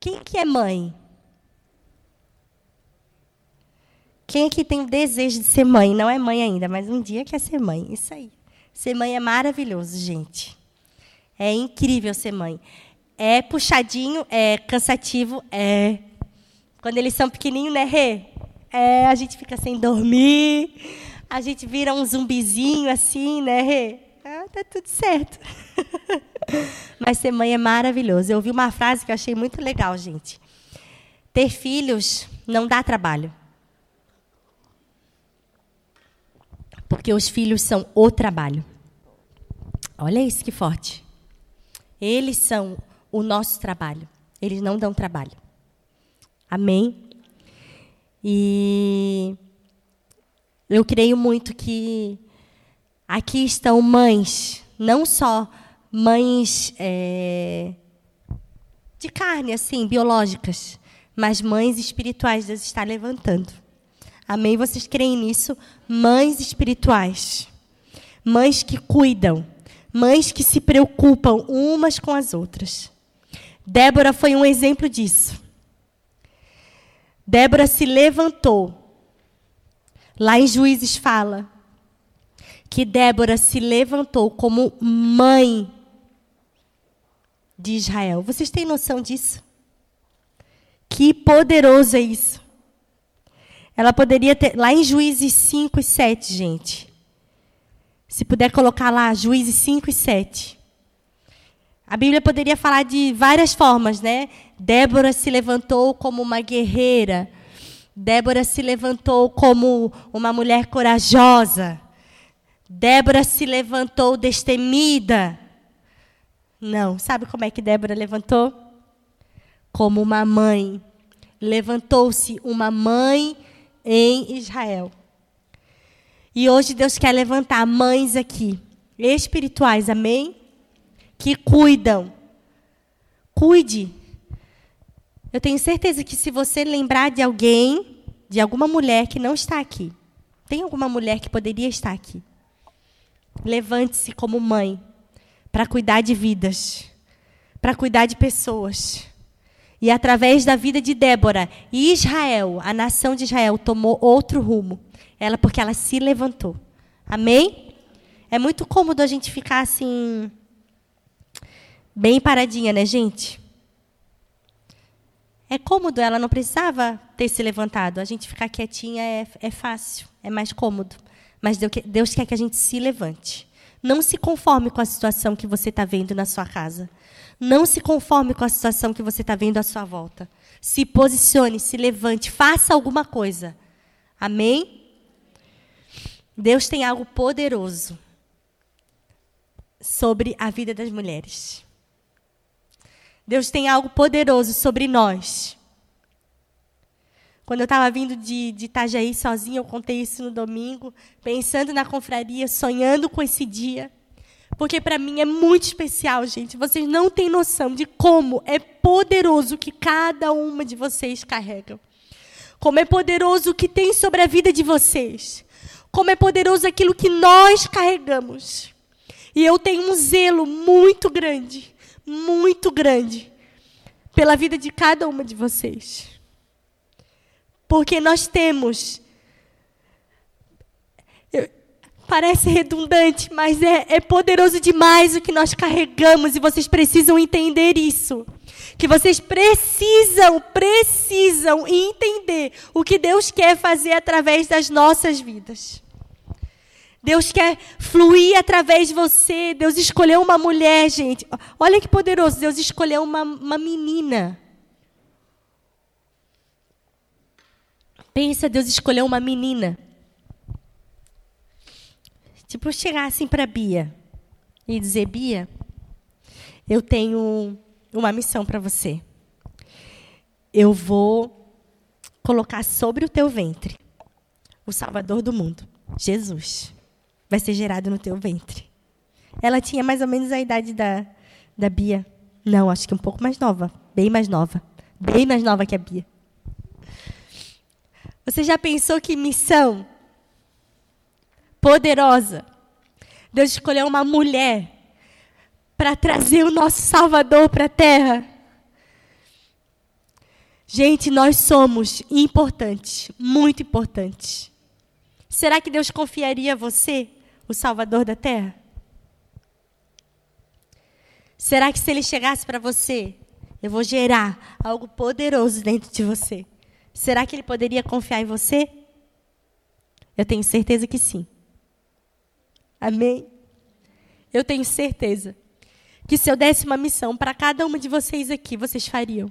Quem que é mãe? Quem aqui tem o desejo de ser mãe? Não é mãe ainda, mas um dia quer ser mãe. Isso aí. Ser mãe é maravilhoso, gente. É incrível ser mãe. É puxadinho, é cansativo, é. Quando eles são pequenininhos, né, Rê? É, a gente fica sem dormir, a gente vira um zumbizinho assim, né, Rê? Ah, tá tudo certo. Mas ser mãe é maravilhoso. Eu ouvi uma frase que eu achei muito legal, gente. Ter filhos não dá trabalho. Porque os filhos são o trabalho. Olha isso que forte. Eles são o nosso trabalho. Eles não dão trabalho. Amém? E eu creio muito que aqui estão mães, não só mães é, de carne, assim, biológicas, mas mães espirituais. Deus está levantando. Amém? Vocês creem nisso? Mães espirituais. Mães que cuidam. Mães que se preocupam umas com as outras. Débora foi um exemplo disso. Débora se levantou. Lá em Juízes fala que Débora se levantou como mãe de Israel. Vocês têm noção disso? Que poderoso é isso. Ela poderia ter. Lá em Juízes 5 e 7, gente. Se puder colocar lá, Juízes 5 e 7. A Bíblia poderia falar de várias formas, né? Débora se levantou como uma guerreira. Débora se levantou como uma mulher corajosa. Débora se levantou destemida. Não, sabe como é que Débora levantou? Como uma mãe. Levantou-se uma mãe em Israel. E hoje Deus quer levantar mães aqui, espirituais, amém? Que cuidam. Cuide. Eu tenho certeza que se você lembrar de alguém, de alguma mulher que não está aqui, tem alguma mulher que poderia estar aqui. Levante-se como mãe para cuidar de vidas, para cuidar de pessoas. E através da vida de Débora, Israel, a nação de Israel, tomou outro rumo. Ela, porque ela se levantou. Amém? É muito cômodo a gente ficar assim, bem paradinha, né, gente? É cômodo, ela não precisava ter se levantado. A gente ficar quietinha é, é fácil, é mais cômodo. Mas Deus quer que a gente se levante. Não se conforme com a situação que você está vendo na sua casa. Não se conforme com a situação que você está vendo à sua volta. Se posicione, se levante, faça alguma coisa. Amém? Deus tem algo poderoso sobre a vida das mulheres. Deus tem algo poderoso sobre nós. Quando eu estava vindo de, de Itajaí sozinha, eu contei isso no domingo, pensando na confraria, sonhando com esse dia. Porque para mim é muito especial, gente. Vocês não têm noção de como é poderoso o que cada uma de vocês carrega. Como é poderoso o que tem sobre a vida de vocês. Como é poderoso aquilo que nós carregamos. E eu tenho um zelo muito grande, muito grande, pela vida de cada uma de vocês. Porque nós temos Parece redundante, mas é, é poderoso demais o que nós carregamos e vocês precisam entender isso. Que vocês precisam, precisam entender o que Deus quer fazer através das nossas vidas. Deus quer fluir através de você. Deus escolheu uma mulher, gente. Olha que poderoso. Deus escolheu uma, uma menina. Pensa, Deus escolheu uma menina. Tipo, chegar assim para Bia e dizer: Bia, eu tenho uma missão para você. Eu vou colocar sobre o teu ventre o Salvador do mundo, Jesus. Vai ser gerado no teu ventre. Ela tinha mais ou menos a idade da, da Bia. Não, acho que um pouco mais nova. Bem mais nova. Bem mais nova que a Bia. Você já pensou que missão poderosa. Deus escolheu uma mulher para trazer o nosso Salvador para a terra. Gente, nós somos importantes, muito importantes. Será que Deus confiaria a você, o Salvador da Terra? Será que se ele chegasse para você, eu vou gerar algo poderoso dentro de você? Será que ele poderia confiar em você? Eu tenho certeza que sim. Amém? Eu tenho certeza que se eu desse uma missão para cada uma de vocês aqui, vocês fariam.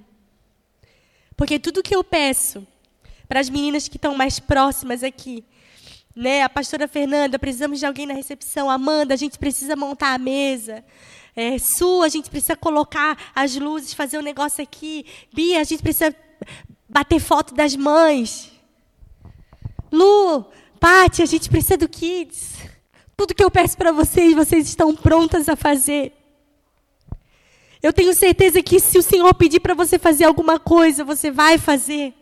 Porque tudo que eu peço para as meninas que estão mais próximas aqui, né? A pastora Fernanda, precisamos de alguém na recepção. Amanda, a gente precisa montar a mesa. É, Su, a gente precisa colocar as luzes, fazer um negócio aqui. Bia, a gente precisa bater foto das mães. Lu, Pati, a gente precisa do Kids. Tudo que eu peço para vocês, vocês estão prontas a fazer. Eu tenho certeza que se o Senhor pedir para você fazer alguma coisa, você vai fazer.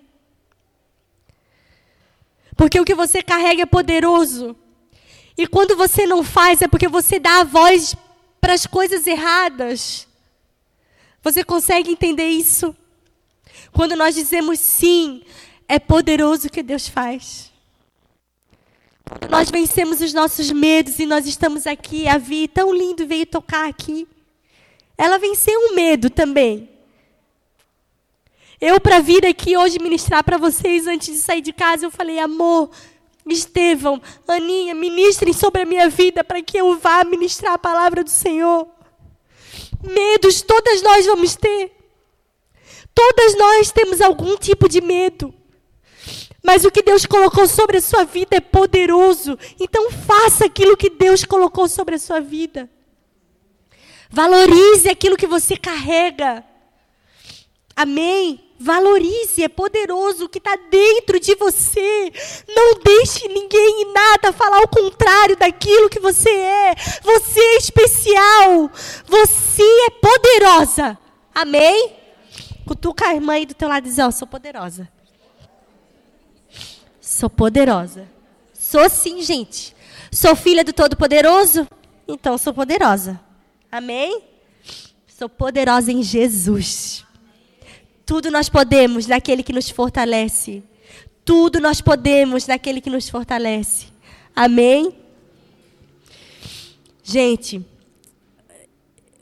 Porque o que você carrega é poderoso. E quando você não faz, é porque você dá a voz para as coisas erradas. Você consegue entender isso? Quando nós dizemos sim, é poderoso o que Deus faz. Quando nós vencemos os nossos medos e nós estamos aqui, a Vi, tão lindo, veio tocar aqui. Ela venceu o medo também. Eu, para vir aqui hoje ministrar para vocês, antes de sair de casa, eu falei, amor, Estevão, Aninha, ministrem sobre a minha vida para que eu vá ministrar a palavra do Senhor. Medos todas nós vamos ter. Todas nós temos algum tipo de medo. Mas o que Deus colocou sobre a sua vida é poderoso. Então faça aquilo que Deus colocou sobre a sua vida. Valorize aquilo que você carrega. Amém? Valorize, é poderoso o que está dentro de você. Não deixe ninguém e nada falar o contrário daquilo que você é. Você é especial. Você é poderosa. Amém? Cutuca a irmã aí do teu lado e diz: Ó, oh, sou poderosa. Sou poderosa. Sou sim, gente. Sou filha do Todo-Poderoso? Então sou poderosa. Amém? Sou poderosa em Jesus. Tudo nós podemos naquele que nos fortalece. Tudo nós podemos naquele que nos fortalece. Amém? Gente,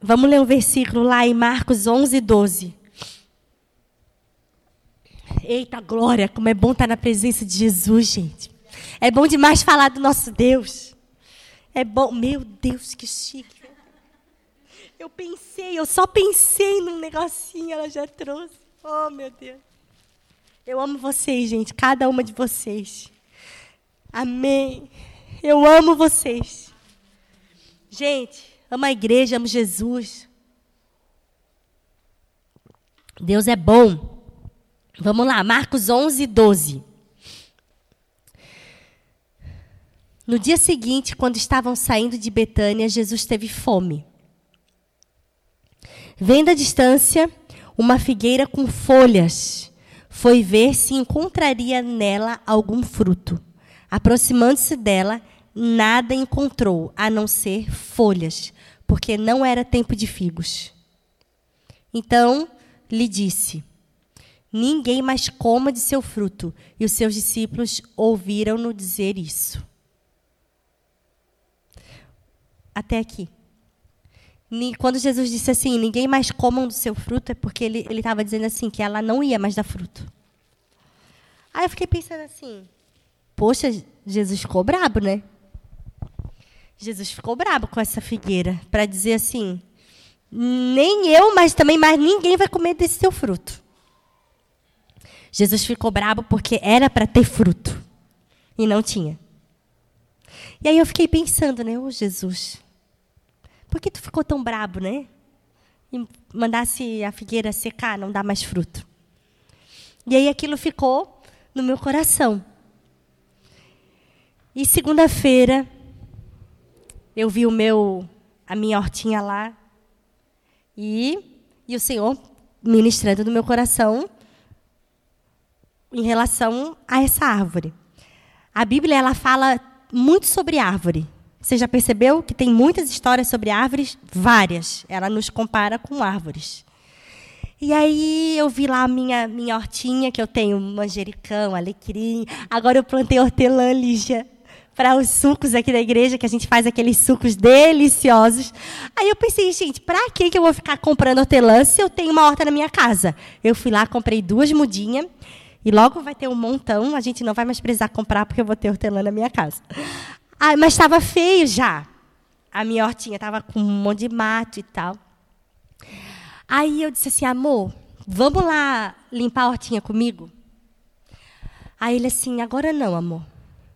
vamos ler um versículo lá em Marcos 11, 12. Eita glória, como é bom estar na presença de Jesus, gente. É bom demais falar do nosso Deus. É bom, meu Deus, que chique. Eu pensei, eu só pensei num negocinho, ela já trouxe. Oh, meu Deus. Eu amo vocês, gente, cada uma de vocês. Amém. Eu amo vocês. Gente, amo a igreja, amo Jesus. Deus é bom. Vamos lá, Marcos 11, 12. No dia seguinte, quando estavam saindo de Betânia, Jesus teve fome. Vendo à distância uma figueira com folhas, foi ver se encontraria nela algum fruto. Aproximando-se dela, nada encontrou, a não ser folhas, porque não era tempo de figos. Então lhe disse: Ninguém mais coma de seu fruto. E os seus discípulos ouviram-no dizer isso. Até aqui quando Jesus disse assim, ninguém mais comam do seu fruto, é porque ele estava dizendo assim, que ela não ia mais dar fruto. Aí eu fiquei pensando assim, poxa, Jesus ficou brabo, né? Jesus ficou brabo com essa figueira, para dizer assim, nem eu, mas também mais ninguém vai comer desse seu fruto. Jesus ficou brabo porque era para ter fruto e não tinha. E aí eu fiquei pensando, né, ô oh, Jesus, por que tu ficou tão brabo, né? E mandasse a figueira secar, não dar mais fruto. E aí aquilo ficou no meu coração. E segunda-feira eu vi o meu a minha hortinha lá e e o Senhor ministrando no meu coração em relação a essa árvore. A Bíblia ela fala muito sobre árvore. Você já percebeu que tem muitas histórias sobre árvores? Várias. Ela nos compara com árvores. E aí eu vi lá a minha, minha hortinha, que eu tenho manjericão, alecrim. Agora eu plantei hortelã, Lígia, para os sucos aqui da igreja, que a gente faz aqueles sucos deliciosos. Aí eu pensei, gente, para que eu vou ficar comprando hortelã se eu tenho uma horta na minha casa? Eu fui lá, comprei duas mudinhas. E logo vai ter um montão, a gente não vai mais precisar comprar porque eu vou ter hortelã na minha casa. Ah, mas estava feio já. A minha hortinha estava com um monte de mato e tal. Aí eu disse assim, amor, vamos lá limpar a hortinha comigo? Aí ele assim, agora não, amor.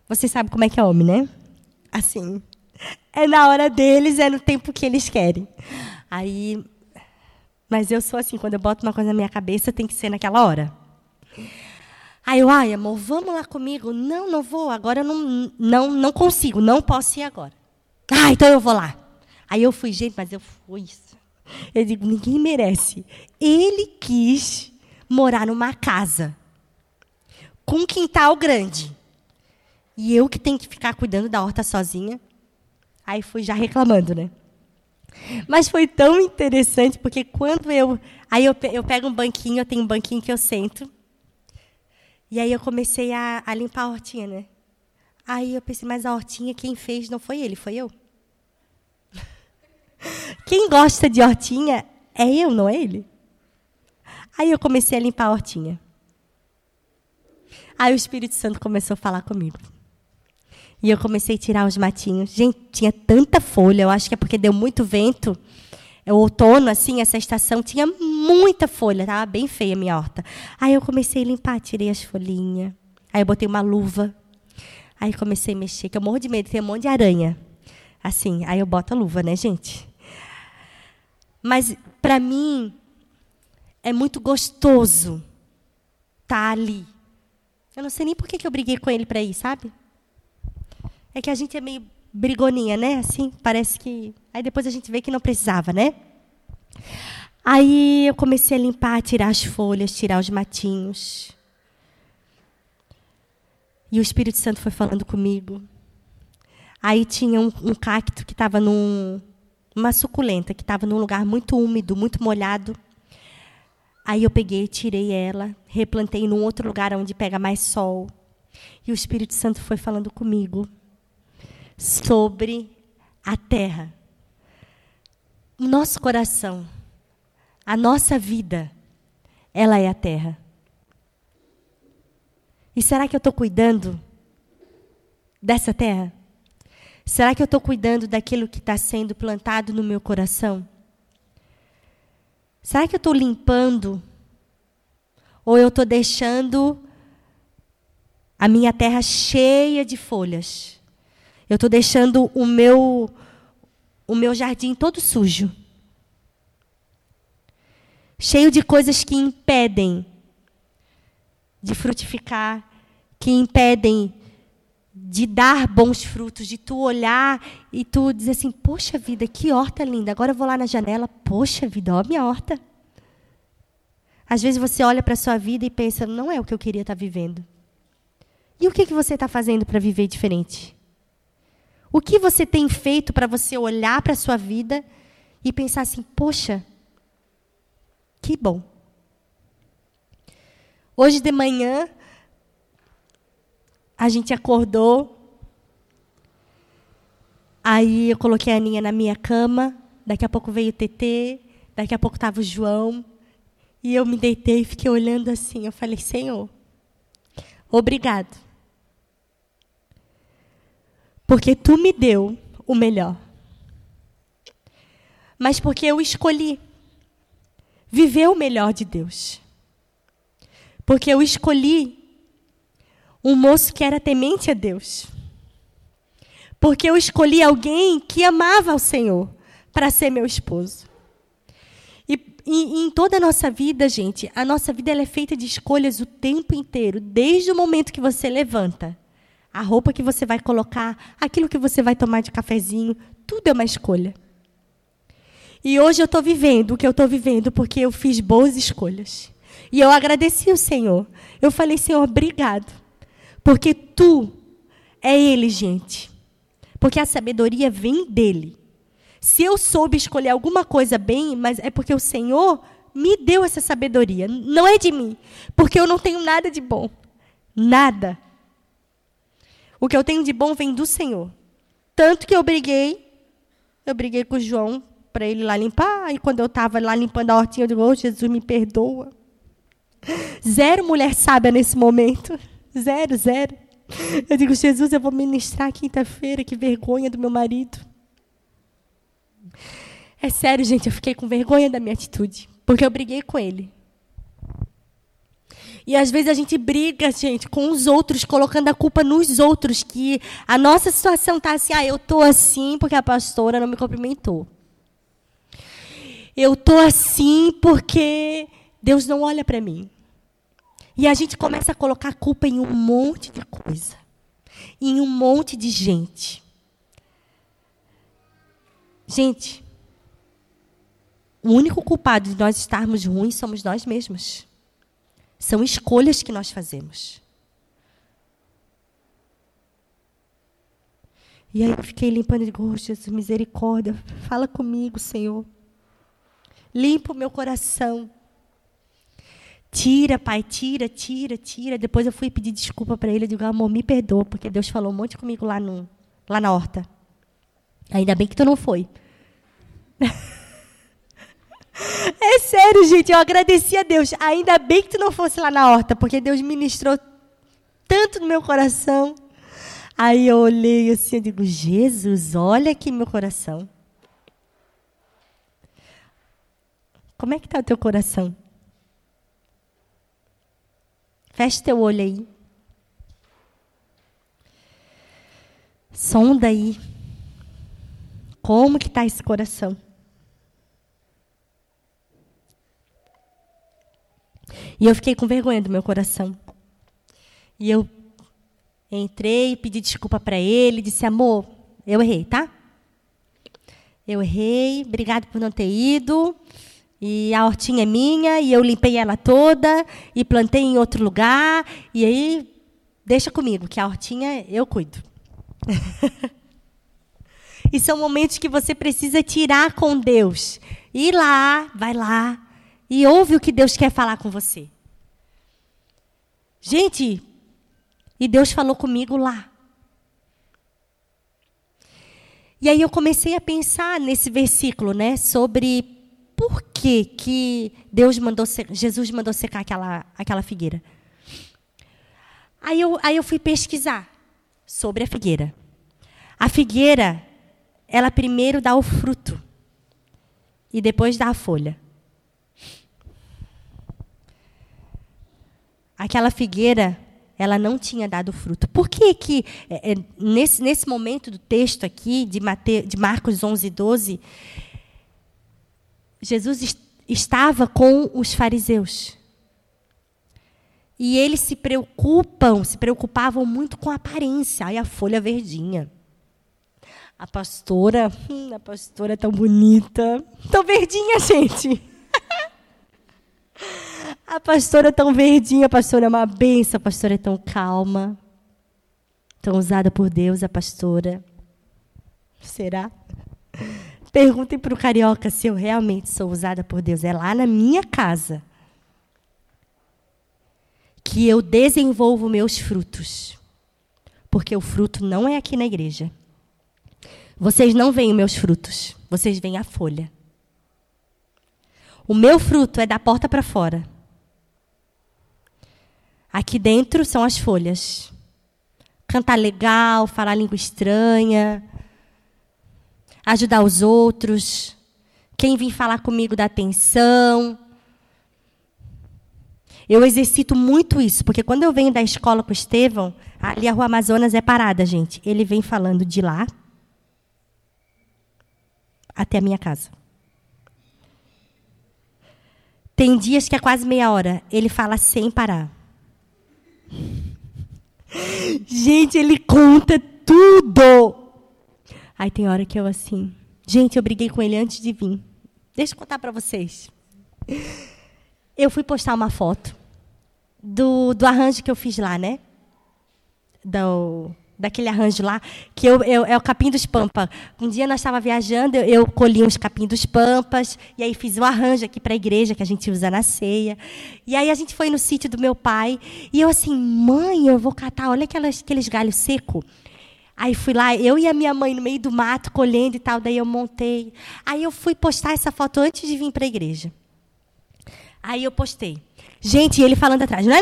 Você sabe como é que é homem, né? Assim, é na hora deles, é no tempo que eles querem. Aí, mas eu sou assim, quando eu boto uma coisa na minha cabeça, tem que ser naquela hora. Aí eu, ai, amor, vamos lá comigo. Não, não vou, agora eu não, não, não consigo, não posso ir agora. Ah, então eu vou lá. Aí eu fui, gente, mas eu fui. Eu digo, ninguém merece. Ele quis morar numa casa com um quintal grande. E eu que tenho que ficar cuidando da horta sozinha. Aí fui já reclamando, né? Mas foi tão interessante, porque quando eu. Aí eu, eu pego um banquinho, eu tenho um banquinho que eu sento. E aí eu comecei a, a limpar a hortinha, né? Aí eu pensei, mas a hortinha quem fez não foi ele, foi eu. Quem gosta de hortinha é eu, não é ele. Aí eu comecei a limpar a hortinha. Aí o Espírito Santo começou a falar comigo. E eu comecei a tirar os matinhos. Gente, tinha tanta folha, eu acho que é porque deu muito vento. É o outono, assim, essa estação, tinha muita folha, estava bem feia a minha horta. Aí eu comecei a limpar, tirei as folhinhas. Aí eu botei uma luva. Aí comecei a mexer, que eu morro de medo, tem um monte de aranha. Assim, aí eu boto a luva, né, gente? Mas, para mim, é muito gostoso estar tá ali. Eu não sei nem por que eu briguei com ele para ir, sabe? É que a gente é meio brigoninha, né? Assim, parece que. Aí depois a gente vê que não precisava, né? Aí eu comecei a limpar, tirar as folhas, tirar os matinhos. E o Espírito Santo foi falando comigo. Aí tinha um, um cacto que estava num. Uma suculenta que estava num lugar muito úmido, muito molhado. Aí eu peguei, tirei ela, replantei num outro lugar onde pega mais sol. E o Espírito Santo foi falando comigo sobre a terra. O nosso coração, a nossa vida, ela é a terra. E será que eu estou cuidando dessa terra? Será que eu estou cuidando daquilo que está sendo plantado no meu coração? Será que eu estou limpando? Ou eu estou deixando a minha terra cheia de folhas? Eu estou deixando o meu, o meu jardim todo sujo. Cheio de coisas que impedem de frutificar, que impedem de dar bons frutos, de tu olhar e tu dizer assim: Poxa vida, que horta linda. Agora eu vou lá na janela, poxa vida, ó minha horta. Às vezes você olha para a sua vida e pensa: Não é o que eu queria estar tá vivendo. E o que, que você está fazendo para viver diferente? O que você tem feito para você olhar para a sua vida e pensar assim: poxa, que bom. Hoje de manhã, a gente acordou. Aí eu coloquei a Aninha na minha cama. Daqui a pouco veio o TT. Daqui a pouco estava o João. E eu me deitei e fiquei olhando assim. Eu falei: Senhor, obrigado porque tu me deu o melhor. Mas porque eu escolhi viver o melhor de Deus. Porque eu escolhi um moço que era temente a Deus. Porque eu escolhi alguém que amava ao Senhor para ser meu esposo. E, e, em toda a nossa vida, gente, a nossa vida é feita de escolhas o tempo inteiro, desde o momento que você levanta a roupa que você vai colocar, aquilo que você vai tomar de cafezinho, tudo é uma escolha. E hoje eu estou vivendo o que eu estou vivendo porque eu fiz boas escolhas. E eu agradeci o Senhor. Eu falei, Senhor, obrigado. Porque tu é Ele, gente. Porque a sabedoria vem dele. Se eu soube escolher alguma coisa bem, mas é porque o Senhor me deu essa sabedoria. Não é de mim, porque eu não tenho nada de bom. Nada. O que eu tenho de bom vem do Senhor. Tanto que eu briguei, eu briguei com o João para ele lá limpar, e quando eu estava lá limpando a hortinha, eu digo, oh, Jesus, me perdoa. Zero mulher sábia nesse momento. Zero, zero. Eu digo, Jesus, eu vou ministrar quinta-feira, que vergonha do meu marido. É sério, gente, eu fiquei com vergonha da minha atitude, porque eu briguei com ele. E às vezes a gente briga, gente, com os outros, colocando a culpa nos outros, que a nossa situação tá assim, ah, eu tô assim porque a pastora não me cumprimentou. Eu tô assim porque Deus não olha para mim. E a gente começa a colocar a culpa em um monte de coisa, em um monte de gente. Gente, o único culpado de nós estarmos ruins somos nós mesmos. São escolhas que nós fazemos. E aí eu fiquei limpando e digo, oh, Jesus, misericórdia, fala comigo, Senhor. Limpa o meu coração. Tira, pai, tira, tira, tira. Depois eu fui pedir desculpa para ele. Eu digo, amor, me perdoa, porque Deus falou um monte comigo lá, no, lá na horta. Ainda bem que tu não foi. É sério, gente, eu agradeci a Deus. Ainda bem que tu não fosse lá na horta, porque Deus ministrou tanto no meu coração. Aí eu olhei assim, eu digo, Jesus, olha aqui meu coração. Como é que está o teu coração? Feche teu olho aí. Sonda aí. Como que está esse coração? E eu fiquei com vergonha do meu coração. E eu entrei, pedi desculpa para ele, disse: amor, eu errei, tá? Eu errei, obrigado por não ter ido. E a hortinha é minha, e eu limpei ela toda, e plantei em outro lugar. E aí, deixa comigo, que a hortinha eu cuido. e são momentos que você precisa tirar com Deus. Ir lá, vai lá, e ouve o que Deus quer falar com você. Gente, e Deus falou comigo lá. E aí eu comecei a pensar nesse versículo, né, sobre por que, que Deus mandou, Jesus mandou secar aquela, aquela figueira. Aí eu, aí eu fui pesquisar sobre a figueira. A figueira, ela primeiro dá o fruto e depois dá a folha. Aquela figueira ela não tinha dado fruto. Por que que é, é, nesse, nesse momento do texto aqui de, Mate, de Marcos 11, 12, Jesus est estava com os fariseus. E eles se preocupam, se preocupavam muito com a aparência. Ai, a folha verdinha. A pastora, hum, a pastora é tão bonita. Tão verdinha, gente. A pastora é tão verdinha, a pastora é uma benção, a pastora é tão calma. Tão usada por Deus, a pastora. Será? Perguntem para o carioca se eu realmente sou usada por Deus. É lá na minha casa que eu desenvolvo meus frutos. Porque o fruto não é aqui na igreja. Vocês não veem meus frutos, vocês veem a folha. O meu fruto é da porta para fora. Aqui dentro são as folhas. Cantar legal, falar língua estranha, ajudar os outros. Quem vem falar comigo dá atenção. Eu exercito muito isso, porque quando eu venho da escola com o Estevão, ali a Rua Amazonas é parada, gente. Ele vem falando de lá até a minha casa. Tem dias que é quase meia hora. Ele fala sem parar. Gente, ele conta tudo. Aí tem hora que eu assim, gente, eu briguei com ele antes de vir. Deixa eu contar para vocês. Eu fui postar uma foto do, do arranjo que eu fiz lá, né? Do, daquele arranjo lá, que eu, eu, é o capim dos pampas. Um dia nós estávamos viajando, eu, eu colhi uns capim dos pampas, e aí fiz um arranjo aqui para a igreja, que a gente usa na ceia. E aí a gente foi no sítio do meu pai, e eu assim, mãe, eu vou catar, olha aquelas, aqueles galhos secos. Aí fui lá, eu e a minha mãe no meio do mato, colhendo e tal, daí eu montei. Aí eu fui postar essa foto antes de vir para a igreja. Aí eu postei. Gente, ele falando atrás. Mãe,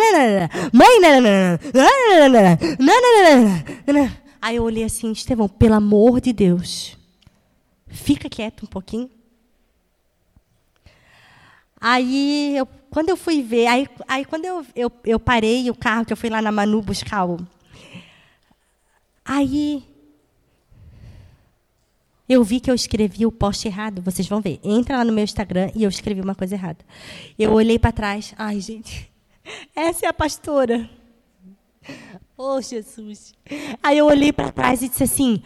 Aí eu olhei assim, Estevão, pelo amor de Deus, fica quieto um pouquinho. Aí, eu, quando eu fui ver, aí, aí quando eu, eu, eu parei o carro, que eu fui lá na Manu buscar o. Aí eu vi que eu escrevi o post errado. Vocês vão ver. Entra lá no meu Instagram e eu escrevi uma coisa errada. Eu olhei para trás. Ai, gente. Essa é a pastora. Oh, Jesus. Aí eu olhei para trás e disse assim: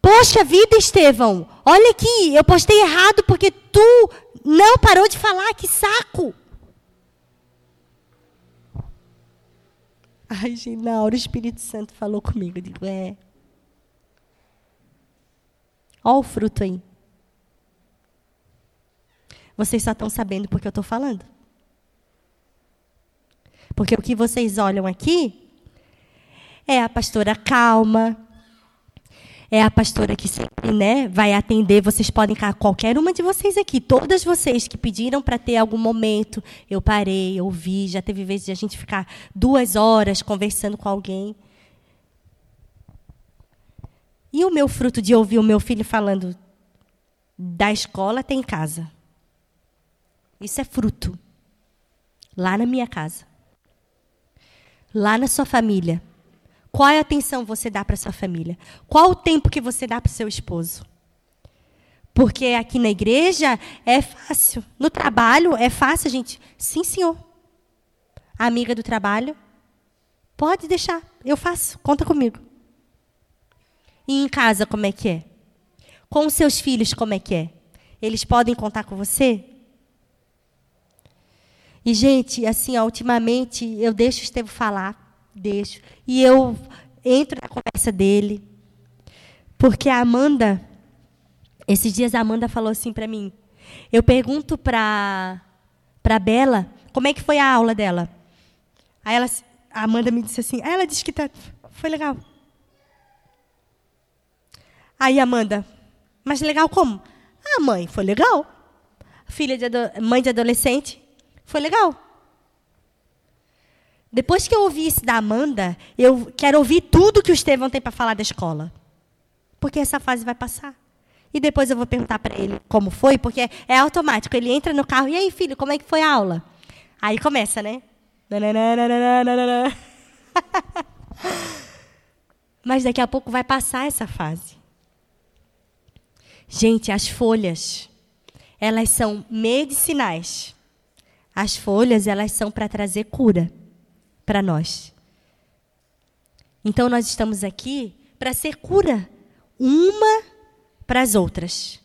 Poxa vida, Estevão. Olha aqui. Eu postei errado porque tu não parou de falar. Que saco. Ai, gente, na hora o Espírito Santo falou comigo. Eu digo: É. Olha o fruto aí. Vocês só estão sabendo porque eu estou falando. Porque o que vocês olham aqui é a pastora calma, é a pastora que sempre né, vai atender. Vocês podem ficar, qualquer uma de vocês aqui, todas vocês que pediram para ter algum momento, eu parei, ouvi, já teve vezes de a gente ficar duas horas conversando com alguém. E o meu fruto de ouvir o meu filho falando da escola tem em casa. Isso é fruto. Lá na minha casa. Lá na sua família. Qual é a atenção você dá para sua família? Qual o tempo que você dá para seu esposo? Porque aqui na igreja é fácil. No trabalho é fácil, gente. Sim, senhor. amiga do trabalho, pode deixar. Eu faço. Conta comigo. E em casa, como é que é? Com os seus filhos, como é que é? Eles podem contar com você? E, gente, assim, ó, ultimamente, eu deixo o Estevam falar, deixo. E eu entro na conversa dele. Porque a Amanda, esses dias a Amanda falou assim para mim. Eu pergunto para para Bela como é que foi a aula dela. Aí ela, a Amanda me disse assim, ela disse que tá, foi legal. Aí Amanda, mas legal como? Ah, mãe, foi legal. Filha de mãe de adolescente, foi legal. Depois que eu ouvi isso da Amanda, eu quero ouvir tudo que o Estevão tem para falar da escola. Porque essa fase vai passar. E depois eu vou perguntar para ele como foi, porque é automático. Ele entra no carro, e aí, filho, como é que foi a aula? Aí começa, né? Mas daqui a pouco vai passar essa fase. Gente, as folhas, elas são medicinais. As folhas, elas são para trazer cura para nós. Então nós estamos aqui para ser cura uma para as outras.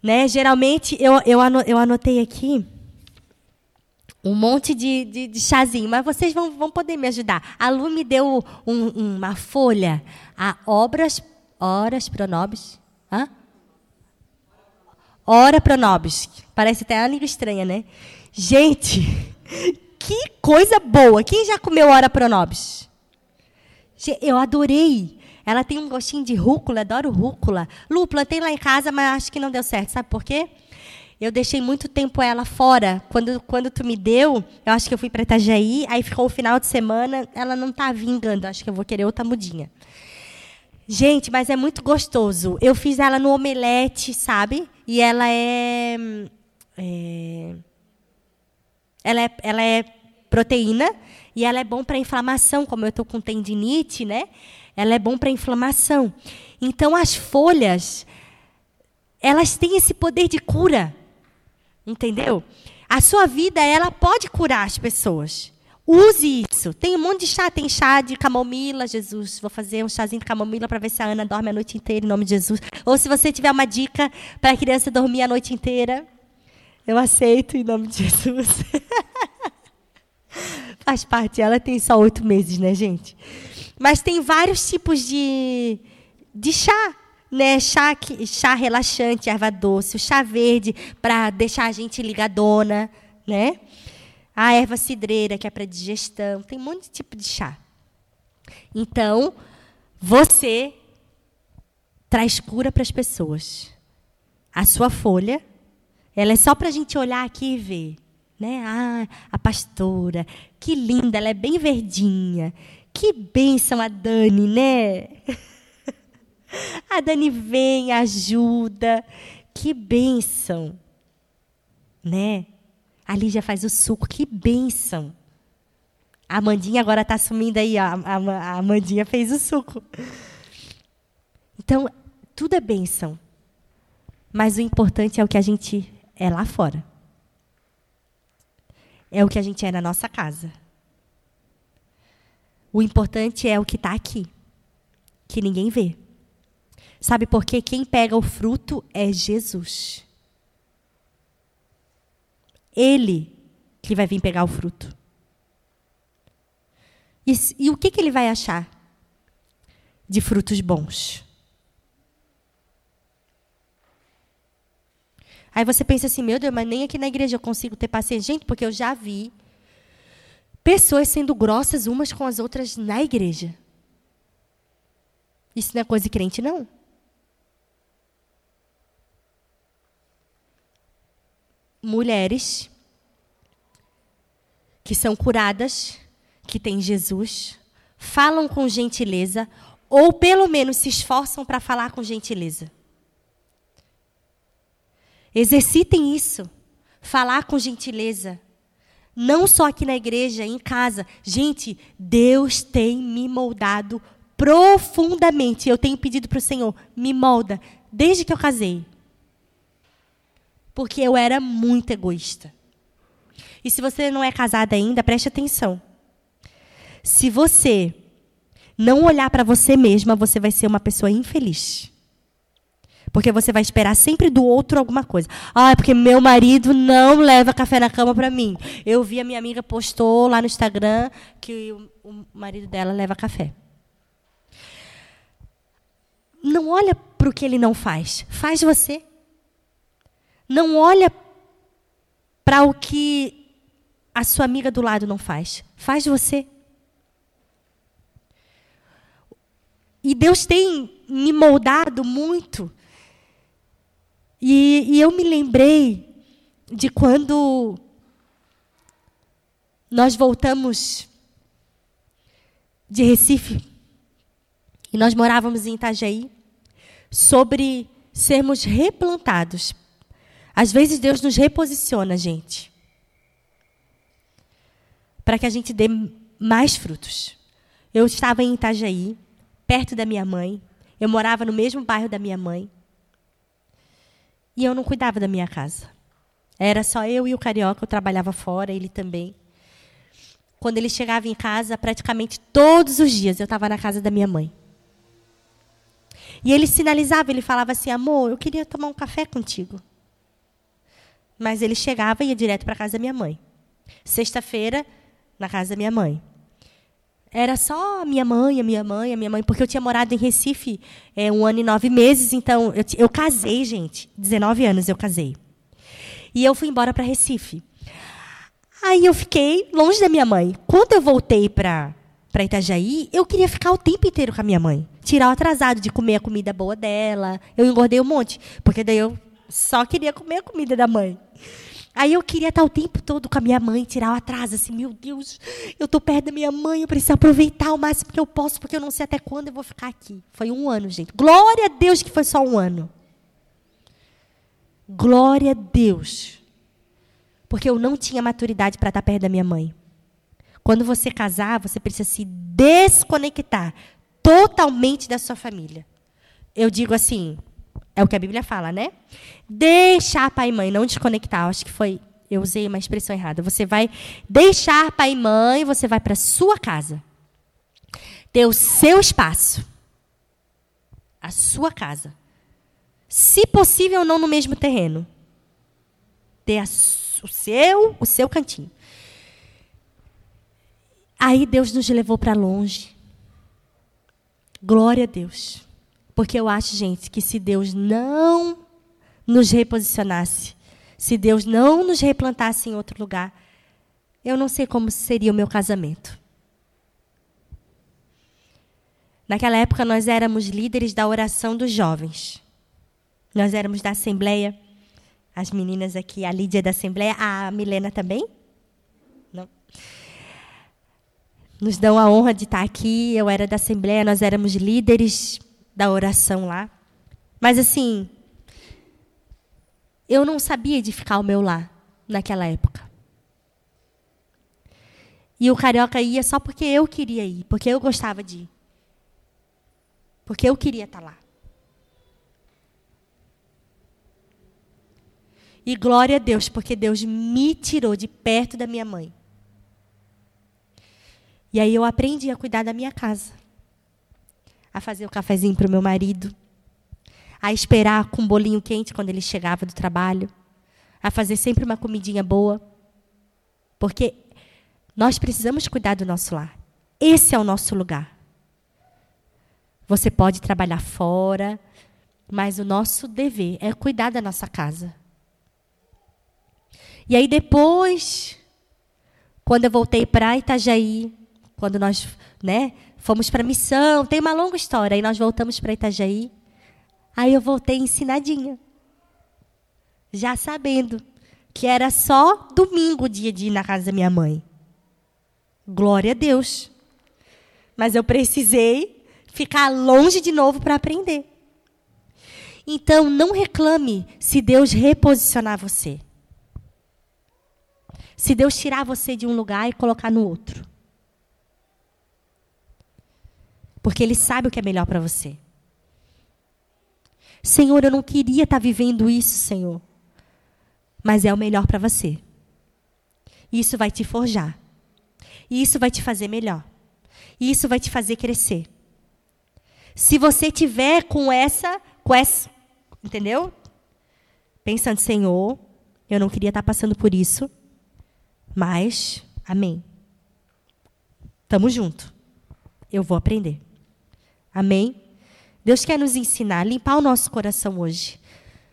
Né? Geralmente, eu, eu, anotei aqui um monte de, de, de, chazinho, mas vocês vão, vão poder me ajudar. A Lu me deu um, uma folha, a obras Horas pronobis. Hã? Ora pronobis. Parece até uma língua estranha, né? Gente, que coisa boa. Quem já comeu ora pronobis? Eu adorei. Ela tem um gostinho de rúcula, adoro rúcula. Lúpula tem lá em casa, mas acho que não deu certo. Sabe por quê? Eu deixei muito tempo ela fora. Quando, quando tu me deu, eu acho que eu fui para Itajaí, aí ficou o final de semana, ela não está vingando. Acho que eu vou querer outra mudinha. Gente, mas é muito gostoso. Eu fiz ela no omelete, sabe? E ela é, é ela é, ela é proteína e ela é bom para inflamação, como eu estou com tendinite, né? Ela é bom para inflamação. Então as folhas, elas têm esse poder de cura, entendeu? A sua vida ela pode curar as pessoas. Use isso. Tem um monte de chá. Tem chá de camomila, Jesus. Vou fazer um chazinho de camomila para ver se a Ana dorme a noite inteira, em nome de Jesus. Ou se você tiver uma dica para a criança dormir a noite inteira, eu aceito, em nome de Jesus. Faz parte. Ela tem só oito meses, né, gente? Mas tem vários tipos de, de chá. Né? Chá, chá relaxante, erva doce, o chá verde para deixar a gente ligadona, né? A erva cidreira, que é para digestão. Tem um monte de tipo de chá. Então, você traz cura para as pessoas. A sua folha, ela é só para a gente olhar aqui e ver. Né? Ah, a pastora, que linda, ela é bem verdinha. Que bênção a Dani, né? A Dani vem, ajuda. Que bênção. Né? A Lígia faz o suco, que bênção. A Amandinha agora está sumindo aí, ó. A, Amandinha fez o suco. Então, tudo é bênção. Mas o importante é o que a gente é lá fora. É o que a gente é na nossa casa. O importante é o que está aqui, que ninguém vê. Sabe por quê? Quem pega o fruto é Jesus. Ele que vai vir pegar o fruto. E, e o que, que ele vai achar de frutos bons? Aí você pensa assim, meu Deus, mas nem aqui na igreja eu consigo ter paciência. Gente, porque eu já vi pessoas sendo grossas umas com as outras na igreja. Isso não é coisa de crente, não. Mulheres que são curadas, que têm Jesus, falam com gentileza, ou pelo menos se esforçam para falar com gentileza. Exercitem isso. Falar com gentileza. Não só aqui na igreja, em casa. Gente, Deus tem me moldado profundamente. Eu tenho pedido para o Senhor, me molda, desde que eu casei. Porque eu era muito egoísta. E se você não é casada ainda, preste atenção. Se você não olhar para você mesma, você vai ser uma pessoa infeliz. Porque você vai esperar sempre do outro alguma coisa. Ah, é porque meu marido não leva café na cama para mim. Eu vi a minha amiga postou lá no Instagram que o, o marido dela leva café. Não olha para o que ele não faz. Faz você. Não olha para o que a sua amiga do lado não faz. Faz você. E Deus tem me moldado muito e, e eu me lembrei de quando nós voltamos de Recife e nós morávamos em Itajaí, sobre sermos replantados. Às vezes Deus nos reposiciona, gente, para que a gente dê mais frutos. Eu estava em Itajaí, perto da minha mãe, eu morava no mesmo bairro da minha mãe. E eu não cuidava da minha casa. Era só eu e o carioca, eu trabalhava fora, ele também. Quando ele chegava em casa, praticamente todos os dias eu estava na casa da minha mãe. E ele sinalizava, ele falava assim: amor, eu queria tomar um café contigo. Mas ele chegava e ia direto para casa da minha mãe. Sexta-feira, na casa da minha mãe era só a minha mãe, a minha mãe, a minha mãe, porque eu tinha morado em Recife é, um ano e nove meses, então eu, eu casei, gente. 19 anos eu casei. E eu fui embora para Recife. Aí eu fiquei longe da minha mãe. Quando eu voltei para para Itajaí, eu queria ficar o tempo inteiro com a minha mãe. Tirar o atrasado de comer a comida boa dela. Eu engordei um monte, porque daí eu só queria comer a comida da mãe. Aí eu queria estar o tempo todo com a minha mãe, tirar o atraso, assim, meu Deus, eu estou perto da minha mãe, eu preciso aproveitar o máximo que eu posso, porque eu não sei até quando eu vou ficar aqui. Foi um ano, gente. Glória a Deus que foi só um ano. Glória a Deus. Porque eu não tinha maturidade para estar perto da minha mãe. Quando você casar, você precisa se desconectar totalmente da sua família. Eu digo assim, é o que a Bíblia fala, né? Deixar pai e mãe, não desconectar. Acho que foi. Eu usei uma expressão errada. Você vai deixar pai e mãe, você vai para sua casa. Ter o seu espaço. A sua casa. Se possível, não no mesmo terreno. Ter a, o seu, o seu cantinho. Aí Deus nos levou para longe. Glória a Deus. Porque eu acho, gente, que se Deus não nos reposicionasse, se Deus não nos replantasse em outro lugar, eu não sei como seria o meu casamento. Naquela época, nós éramos líderes da oração dos jovens. Nós éramos da Assembleia. As meninas aqui, a Lídia é da Assembleia, a Milena também? Não. Nos dão a honra de estar aqui. Eu era da Assembleia, nós éramos líderes da oração lá. Mas assim, eu não sabia edificar o meu lar naquela época. E o carioca ia só porque eu queria ir, porque eu gostava de ir. Porque eu queria estar lá. E glória a Deus, porque Deus me tirou de perto da minha mãe. E aí eu aprendi a cuidar da minha casa. A fazer o cafezinho para o meu marido. A esperar com um bolinho quente quando ele chegava do trabalho. A fazer sempre uma comidinha boa. Porque nós precisamos cuidar do nosso lar. Esse é o nosso lugar. Você pode trabalhar fora, mas o nosso dever é cuidar da nossa casa. E aí depois, quando eu voltei para Itajaí, quando nós, né, fomos para missão, tem uma longa história, aí nós voltamos para Itajaí. Aí eu voltei ensinadinha. Já sabendo que era só domingo o dia de ir na casa da minha mãe. Glória a Deus. Mas eu precisei ficar longe de novo para aprender. Então, não reclame se Deus reposicionar você. Se Deus tirar você de um lugar e colocar no outro. Porque Ele sabe o que é melhor para você. Senhor, eu não queria estar tá vivendo isso, Senhor. Mas é o melhor para você. Isso vai te forjar. Isso vai te fazer melhor. Isso vai te fazer crescer. Se você tiver com essa, com essa, entendeu? Pensando, Senhor, eu não queria estar passando por isso, mas, amém. Tamo junto. Eu vou aprender. Amém? Deus quer nos ensinar, limpar o nosso coração hoje.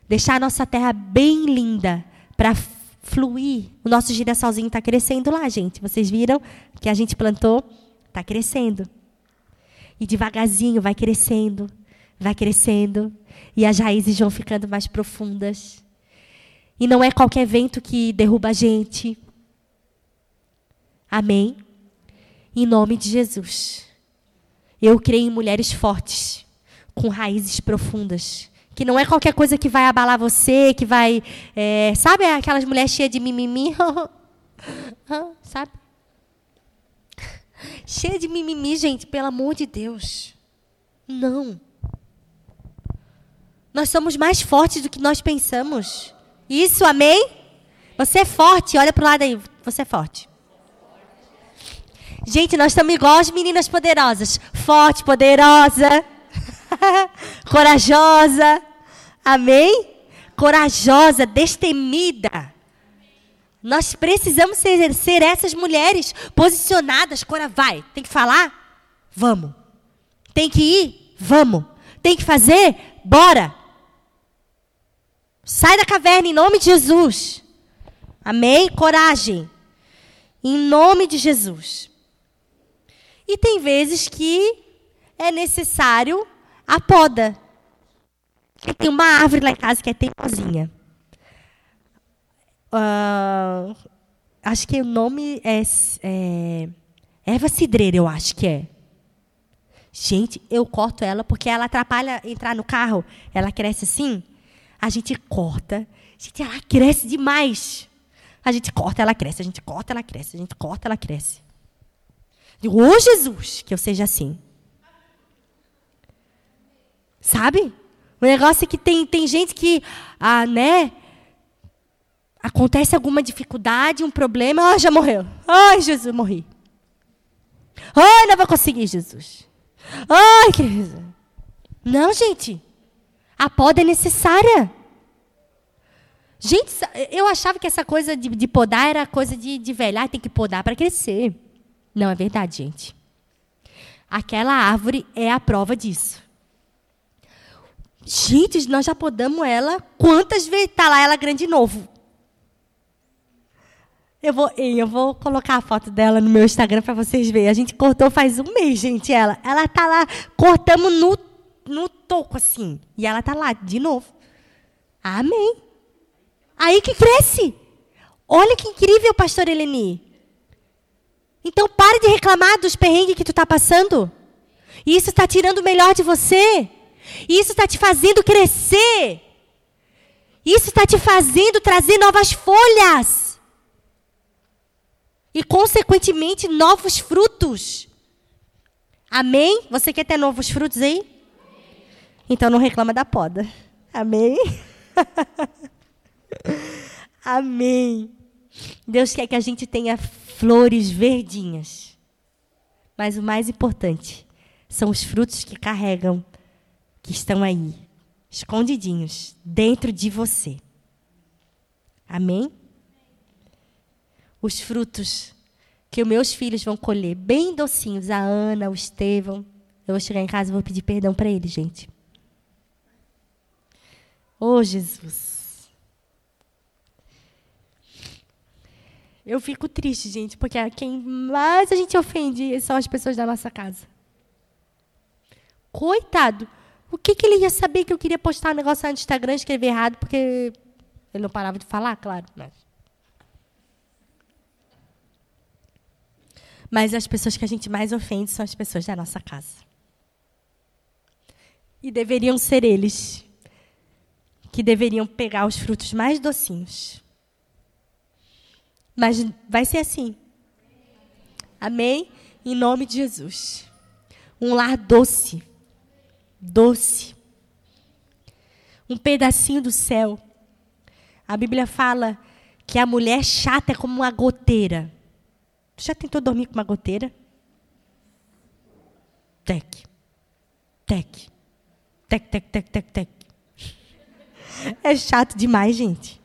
Deixar a nossa terra bem linda para fluir. O nosso girassolzinho está crescendo lá, gente. Vocês viram que a gente plantou? Está crescendo. E devagarzinho vai crescendo, vai crescendo. E as raízes vão ficando mais profundas. E não é qualquer vento que derruba a gente. Amém? Em nome de Jesus. Eu creio em mulheres fortes, com raízes profundas. Que não é qualquer coisa que vai abalar você, que vai. É, sabe aquelas mulheres cheias de mimimi? sabe? Cheia de mimimi, gente, pelo amor de Deus. Não. Nós somos mais fortes do que nós pensamos. Isso, amém? Você é forte, olha para o lado aí. Você é forte. Gente, nós estamos igual as meninas poderosas. Forte, poderosa, corajosa. Amém? Corajosa, destemida. Nós precisamos ser, ser essas mulheres posicionadas. Cora, vai. Tem que falar? Vamos. Tem que ir? Vamos. Tem que fazer? Bora. Sai da caverna em nome de Jesus. Amém? Coragem. Em nome de Jesus. E tem vezes que é necessário a poda. Tem uma árvore lá em casa que é teimosinha. Uh, acho que o nome é, é erva cidreira, eu acho que é. Gente, eu corto ela porque ela atrapalha entrar no carro. Ela cresce assim. A gente corta. Gente, ela cresce demais. A gente corta, ela cresce. A gente corta, ela cresce. A gente corta, ela cresce. Digo, ô Jesus, que eu seja assim. Sabe? O negócio é que tem, tem gente que, ah, né? Acontece alguma dificuldade, um problema, ah, já morreu. Ai, Jesus, morri. Ai, não vou conseguir, Jesus. Ai, que... Não, gente. A poda é necessária. Gente, eu achava que essa coisa de, de podar era coisa de, de velhar, tem que podar para crescer. Não, é verdade, gente. Aquela árvore é a prova disso. Gente, nós já podamos ela. Quantas vezes está lá ela grande de novo? Eu vou, eu vou colocar a foto dela no meu Instagram para vocês verem. A gente cortou faz um mês, gente, ela. Ela tá lá, cortamos no, no toco, assim. E ela tá lá, de novo. Amém. Aí que cresce. Olha que incrível, pastor Eleni. Então pare de reclamar dos perrengues que tu está passando. Isso está tirando o melhor de você. Isso está te fazendo crescer. Isso está te fazendo trazer novas folhas e, consequentemente, novos frutos. Amém? Você quer ter novos frutos aí? Então não reclama da poda. Amém? Amém. Deus quer que a gente tenha flores verdinhas. Mas o mais importante são os frutos que carregam, que estão aí, escondidinhos, dentro de você. Amém? os frutos que os meus filhos vão colher, bem docinhos, a Ana, o Estevão. Eu vou chegar em casa e vou pedir perdão para eles, gente. Oh, Jesus. Eu fico triste, gente, porque quem mais a gente ofende são as pessoas da nossa casa. Coitado. O que, que ele ia saber que eu queria postar um negócio no Instagram e escrever errado, porque ele não parava de falar, claro. Mas... Mas as pessoas que a gente mais ofende são as pessoas da nossa casa. E deveriam ser eles que deveriam pegar os frutos mais docinhos. Mas vai ser assim. Amém? Em nome de Jesus. Um lar doce. Doce. Um pedacinho do céu. A Bíblia fala que a mulher chata é como uma goteira. Tu já tentou dormir com uma goteira? Tec. Tec. Tec, tec, tec, tec, tec. É chato demais, gente.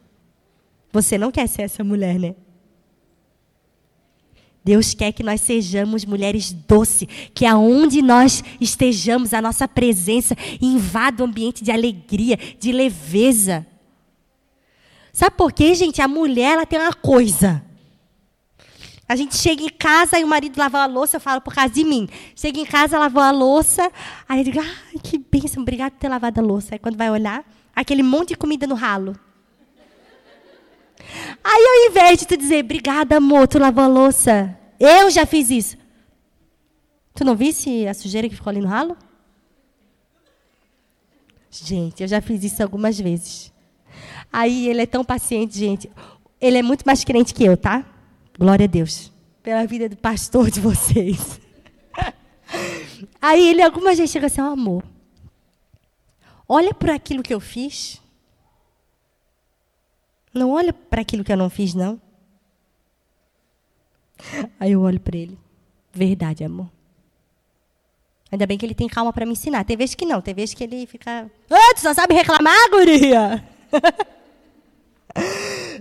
Você não quer ser essa mulher, né? Deus quer que nós sejamos mulheres doces, que aonde nós estejamos, a nossa presença invada o ambiente de alegria, de leveza. Sabe por quê, gente? A mulher ela tem uma coisa. A gente chega em casa e o marido lavou a louça, eu falo por causa de mim. Chega em casa, lavou a louça, aí eu digo, ai, que bênção, obrigado por ter lavado a louça. Aí quando vai olhar, aquele monte de comida no ralo. Aí ao invés de tu dizer, obrigada, amor, tu lavou a louça, eu já fiz isso. Tu não visse a sujeira que ficou ali no ralo? Gente, eu já fiz isso algumas vezes. Aí ele é tão paciente, gente. Ele é muito mais crente que eu, tá? Glória a Deus. Pela vida do pastor de vocês. Aí ele algumas vezes chega assim, oh, amor. Olha por aquilo que eu fiz. Não olha para aquilo que eu não fiz, não. Aí eu olho para ele. Verdade, amor. Ainda bem que ele tem calma para me ensinar. Tem vezes que não, tem vezes que ele fica. Ah, tu só sabe reclamar, guria?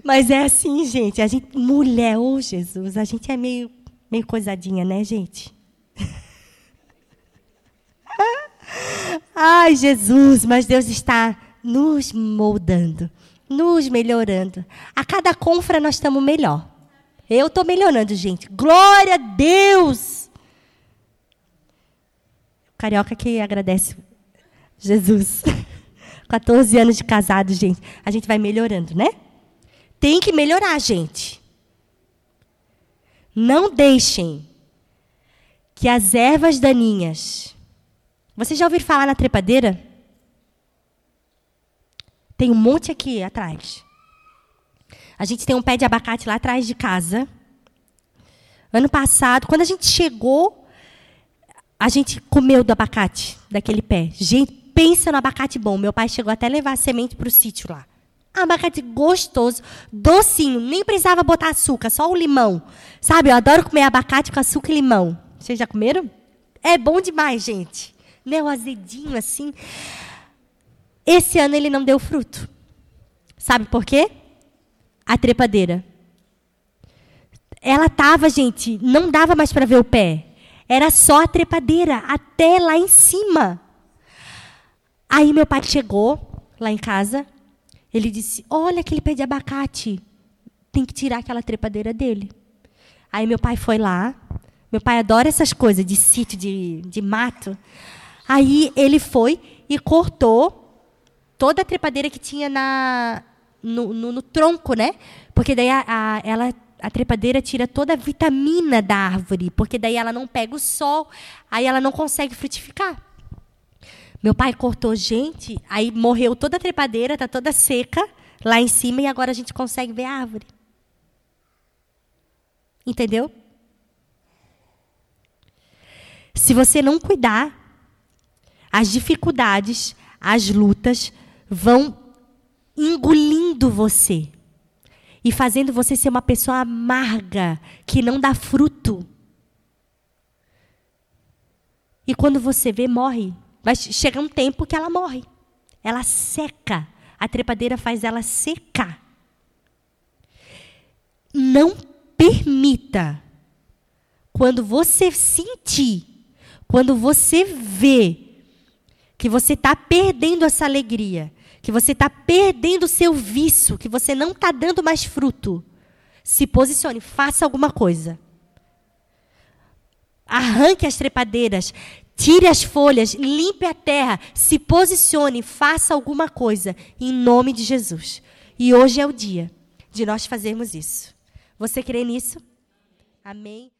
Mas é assim, gente. A gente, mulher, ô oh Jesus, a gente é meio, meio coisadinha, né, gente? Ai, Jesus, mas Deus está nos moldando, nos melhorando. A cada confra nós estamos melhor. Eu estou melhorando, gente. Glória a Deus! Carioca que agradece Jesus. 14 anos de casado, gente. A gente vai melhorando, né? tem que melhorar, gente. Não deixem que as ervas daninhas. Vocês já ouviram falar na trepadeira? Tem um monte aqui atrás. A gente tem um pé de abacate lá atrás de casa. Ano passado, quando a gente chegou, a gente comeu do abacate, daquele pé. Gente, pensa no abacate bom. Meu pai chegou até a levar a semente para o sítio lá. Abacate gostoso, docinho, nem precisava botar açúcar, só o limão. Sabe, eu adoro comer abacate com açúcar e limão. Vocês já comeram? É bom demais, gente. Meu azedinho assim. Esse ano ele não deu fruto. Sabe por quê? A trepadeira. Ela tava, gente, não dava mais para ver o pé. Era só a trepadeira, até lá em cima. Aí meu pai chegou lá em casa, ele disse: Olha aquele pé de abacate, tem que tirar aquela trepadeira dele. Aí meu pai foi lá, meu pai adora essas coisas de sítio, de, de mato. Aí ele foi e cortou toda a trepadeira que tinha na, no, no, no tronco, né? Porque daí a, a, ela, a trepadeira tira toda a vitamina da árvore, porque daí ela não pega o sol, aí ela não consegue frutificar. Meu pai cortou gente, aí morreu toda a trepadeira, tá toda seca lá em cima e agora a gente consegue ver a árvore. Entendeu? Se você não cuidar, as dificuldades, as lutas vão engolindo você e fazendo você ser uma pessoa amarga, que não dá fruto. E quando você vê, morre. Mas chega um tempo que ela morre. Ela seca. A trepadeira faz ela secar. Não permita, quando você sentir, quando você vê que você está perdendo essa alegria, que você está perdendo o seu vício, que você não está dando mais fruto, se posicione, faça alguma coisa. Arranque as trepadeiras, tire as folhas, limpe a terra, se posicione, faça alguma coisa, em nome de Jesus. E hoje é o dia de nós fazermos isso. Você crê nisso? Amém?